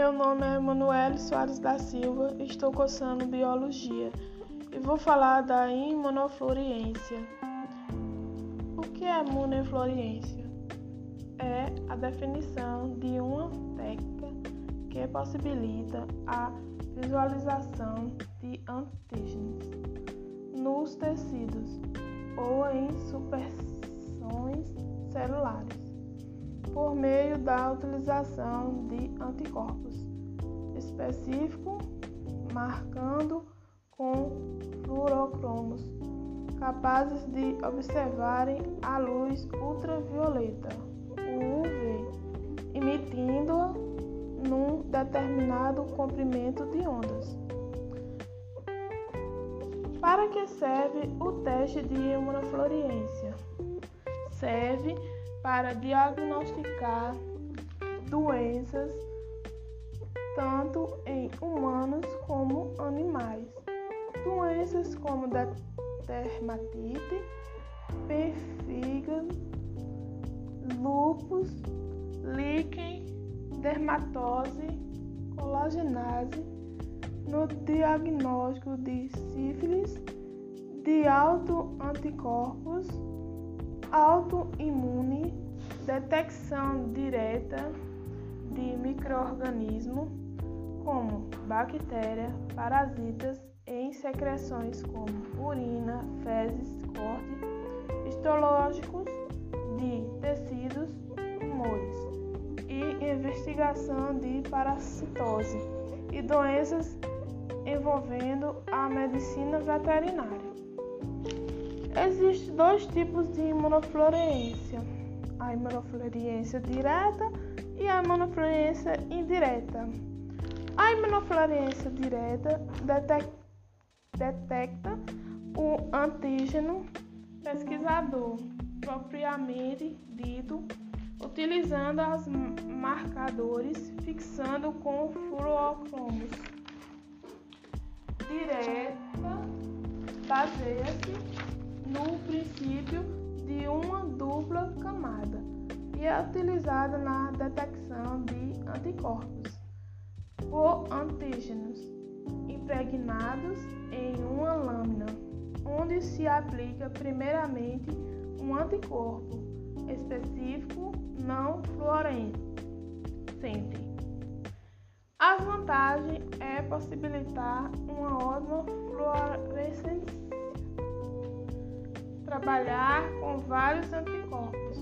Meu nome é Emanuele Soares da Silva, estou cursando Biologia e vou falar da imunofluorescência. O que é imunofluorescência? É a definição de uma técnica que possibilita a visualização de antígenos nos tecidos ou em superfícies celulares por meio da utilização de anticorpos específicos, marcando com fluorocromos, capazes de observarem a luz ultravioleta, UV, emitindo-a num determinado comprimento de ondas. Para que serve o teste de imunofluorescência? Serve para diagnosticar doenças tanto em humanos como animais. Doenças como da dermatite, perfígado, lúpus, líquen, dermatose, colagenase, no diagnóstico de sífilis, de autoanticorpos autoimune, detecção direta de microorganismos como bactérias, parasitas em secreções como urina, fezes, corte, histológicos de tecidos, tumores e investigação de parasitose e doenças envolvendo a medicina veterinária. Existem dois tipos de imunofluorescência: a imunofluorescência direta e a imunofluorescência indireta. A imunofluorescência direta detecta o antígeno pesquisador propriamente dito, utilizando os marcadores fixando com fluorocromos. Direta baseia-se no princípio de uma dupla camada e é utilizada na detecção de anticorpos por antígenos impregnados em uma lâmina, onde se aplica primeiramente um anticorpo específico não fluorescente. A vantagem é possibilitar uma ótima fluorescência trabalhar com vários anticorpos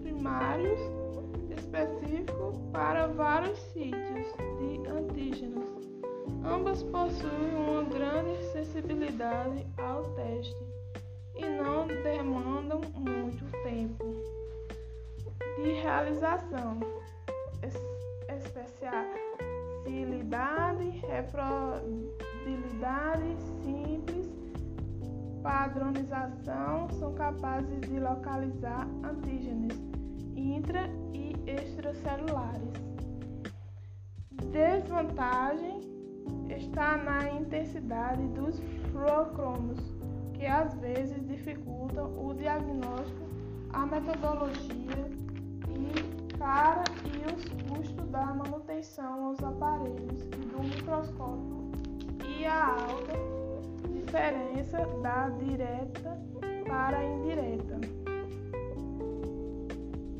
primários específicos para vários sítios de antígenos. Ambas possuem uma grande sensibilidade ao teste e não demandam muito tempo de realização. Especialidade, reprodutibilidade simples padronização são capazes de localizar antígenos intra e extracelulares. Desvantagem está na intensidade dos fluorocromos, que às vezes dificultam o diagnóstico, a metodologia e cara e os custos da manutenção aos aparelhos do microscópio e a alta diferença da direta para a indireta.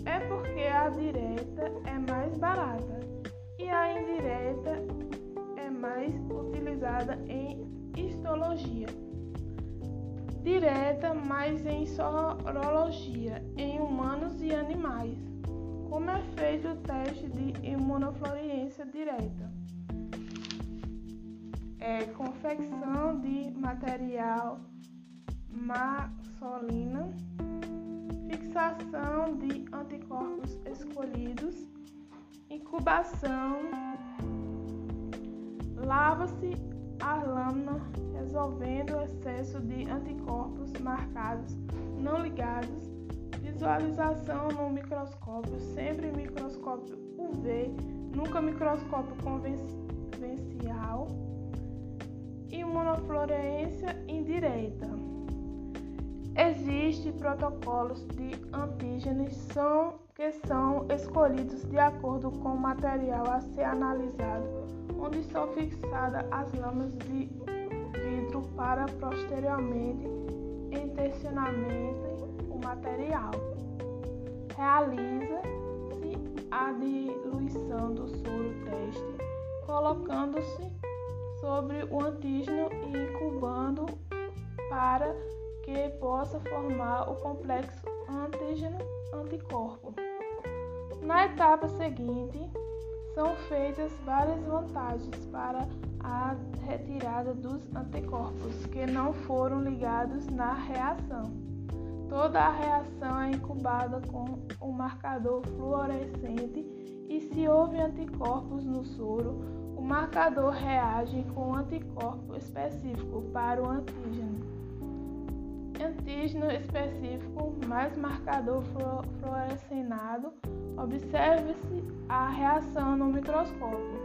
É porque a direta é mais barata e a indireta é mais utilizada em histologia. Direta mais em sorologia em humanos e animais. Como é feito o teste de imunofluorescência direta? É, confecção de material massolina, fixação de anticorpos escolhidos, incubação, lava-se a lâmina resolvendo o excesso de anticorpos marcados não ligados, visualização no microscópio, sempre microscópio UV, nunca microscópio convencional imunofluorescência indireta. Existem protocolos de antígenos são que são escolhidos de acordo com o material a ser analisado, onde são fixadas as lamas de vidro para posteriormente intencionamento o material. Realiza-se a diluição do soro teste, colocando-se sobre o antígeno e incubando para que possa formar o complexo antígeno-anticorpo. Na etapa seguinte, são feitas várias vantagens para a retirada dos anticorpos que não foram ligados na reação. Toda a reação é incubada com o marcador fluorescente e se houve anticorpos no soro, o marcador reage com anticorpo específico para o antígeno. Antígeno específico mais marcador fluorescenado, observe-se a reação no microscópio.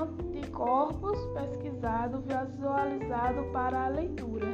Anticorpos pesquisado visualizado para a leitura.